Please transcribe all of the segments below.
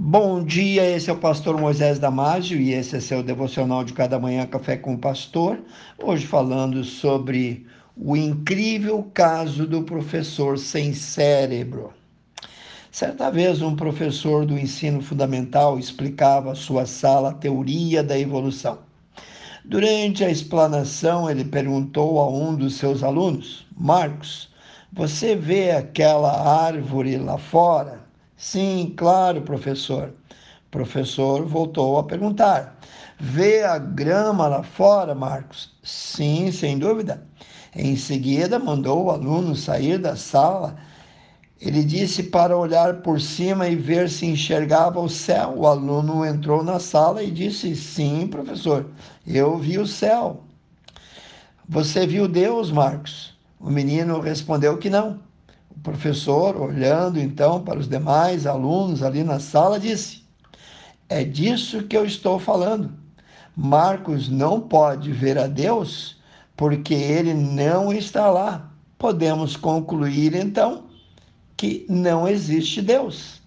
Bom dia, esse é o pastor Moisés Damásio e esse é seu devocional de cada manhã Café com o Pastor. Hoje falando sobre o incrível caso do professor sem cérebro. Certa vez, um professor do ensino fundamental explicava à sua sala a teoria da evolução. Durante a explanação, ele perguntou a um dos seus alunos: Marcos, você vê aquela árvore lá fora? Sim, claro, professor. O professor voltou a perguntar: Vê a grama lá fora, Marcos? Sim, sem dúvida. Em seguida, mandou o aluno sair da sala. Ele disse para olhar por cima e ver se enxergava o céu. O aluno entrou na sala e disse: Sim, professor, eu vi o céu. Você viu Deus, Marcos? O menino respondeu que não. O professor, olhando então para os demais alunos ali na sala, disse: É disso que eu estou falando. Marcos não pode ver a Deus porque ele não está lá. Podemos concluir então que não existe Deus.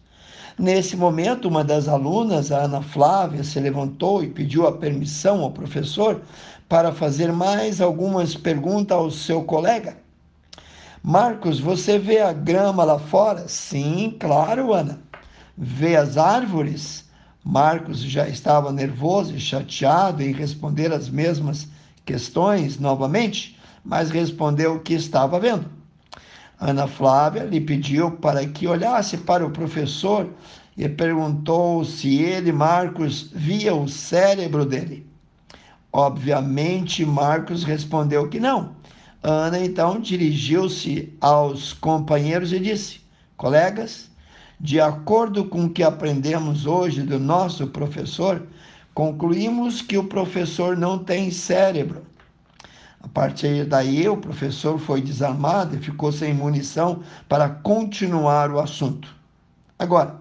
Nesse momento, uma das alunas, a Ana Flávia, se levantou e pediu a permissão ao professor para fazer mais algumas perguntas ao seu colega. Marcos, você vê a grama lá fora? Sim, claro, Ana. Vê as árvores? Marcos já estava nervoso e chateado em responder as mesmas questões novamente, mas respondeu que estava vendo. Ana Flávia lhe pediu para que olhasse para o professor e perguntou se ele, Marcos, via o cérebro dele. Obviamente, Marcos respondeu que não Ana então dirigiu-se aos companheiros e disse: Colegas, de acordo com o que aprendemos hoje do nosso professor, concluímos que o professor não tem cérebro. A partir daí, o professor foi desarmado e ficou sem munição para continuar o assunto. Agora,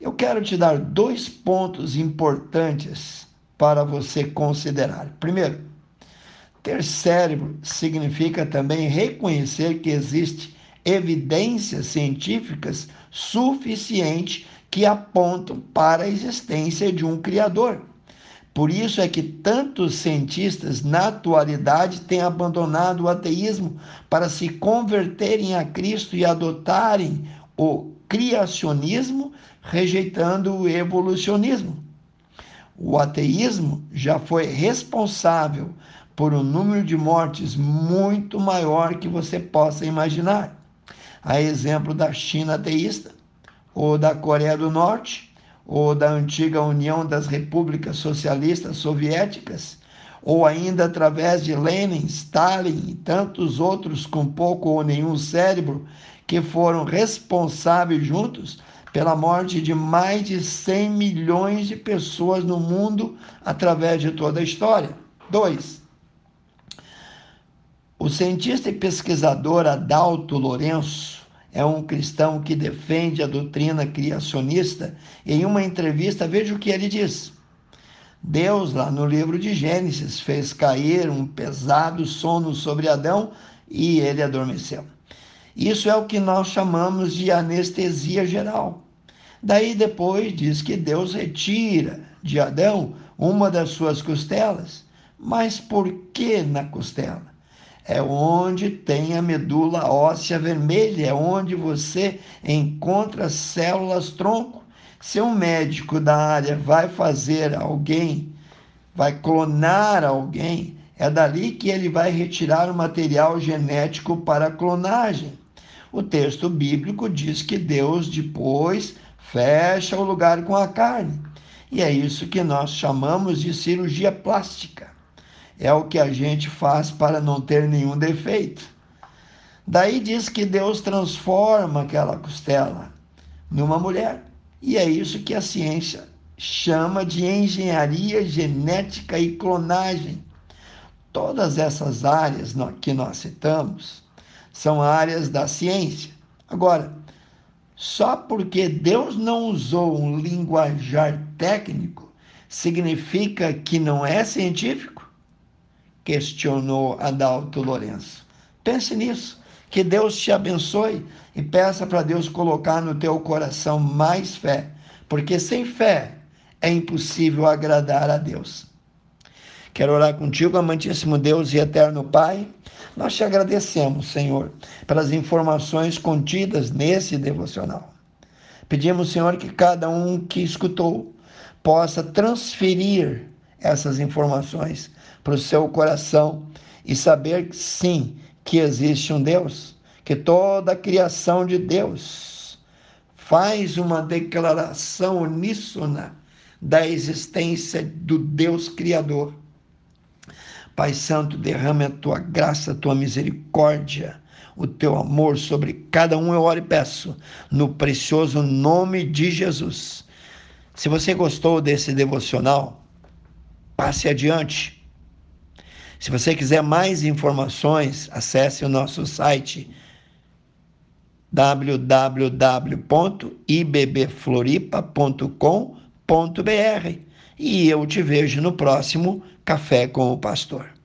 eu quero te dar dois pontos importantes para você considerar. Primeiro, ter cérebro significa também reconhecer que existe evidências científicas suficientes que apontam para a existência de um Criador. Por isso é que tantos cientistas na atualidade têm abandonado o ateísmo para se converterem a Cristo e adotarem o criacionismo, rejeitando o evolucionismo. O ateísmo já foi responsável por um número de mortes muito maior que você possa imaginar. A exemplo da China ateísta, ou da Coreia do Norte, ou da antiga União das Repúblicas Socialistas Soviéticas, ou ainda através de Lenin, Stalin e tantos outros com pouco ou nenhum cérebro que foram responsáveis juntos pela morte de mais de 100 milhões de pessoas no mundo através de toda a história. Dois, o cientista e pesquisador Adalto Lourenço é um cristão que defende a doutrina criacionista. Em uma entrevista, veja o que ele diz. Deus, lá no livro de Gênesis, fez cair um pesado sono sobre Adão e ele adormeceu. Isso é o que nós chamamos de anestesia geral. Daí depois diz que Deus retira de Adão uma das suas costelas. Mas por que na costela? É onde tem a medula óssea vermelha, é onde você encontra células tronco. Se um médico da área vai fazer alguém, vai clonar alguém, é dali que ele vai retirar o material genético para a clonagem. O texto bíblico diz que Deus depois fecha o lugar com a carne. E é isso que nós chamamos de cirurgia plástica é o que a gente faz para não ter nenhum defeito. Daí diz que Deus transforma aquela costela numa mulher. E é isso que a ciência chama de engenharia genética e clonagem. Todas essas áreas que nós citamos são áreas da ciência. Agora, só porque Deus não usou um linguajar técnico significa que não é científico? Questionou Adalto Lourenço. Pense nisso. Que Deus te abençoe e peça para Deus colocar no teu coração mais fé porque sem fé é impossível agradar a Deus. Quero orar contigo, amantíssimo Deus e eterno Pai. Nós te agradecemos, Senhor, pelas informações contidas nesse devocional. Pedimos, Senhor, que cada um que escutou possa transferir essas informações para o seu coração e saber sim que existe um Deus, que toda a criação de Deus faz uma declaração uníssona da existência do Deus Criador. Pai Santo, derrame a tua graça, a tua misericórdia, o teu amor sobre cada um, eu oro e peço, no precioso nome de Jesus. Se você gostou desse devocional, passe adiante. Se você quiser mais informações, acesse o nosso site www.ibbfloripa.com.br e eu te vejo no próximo Café com o Pastor.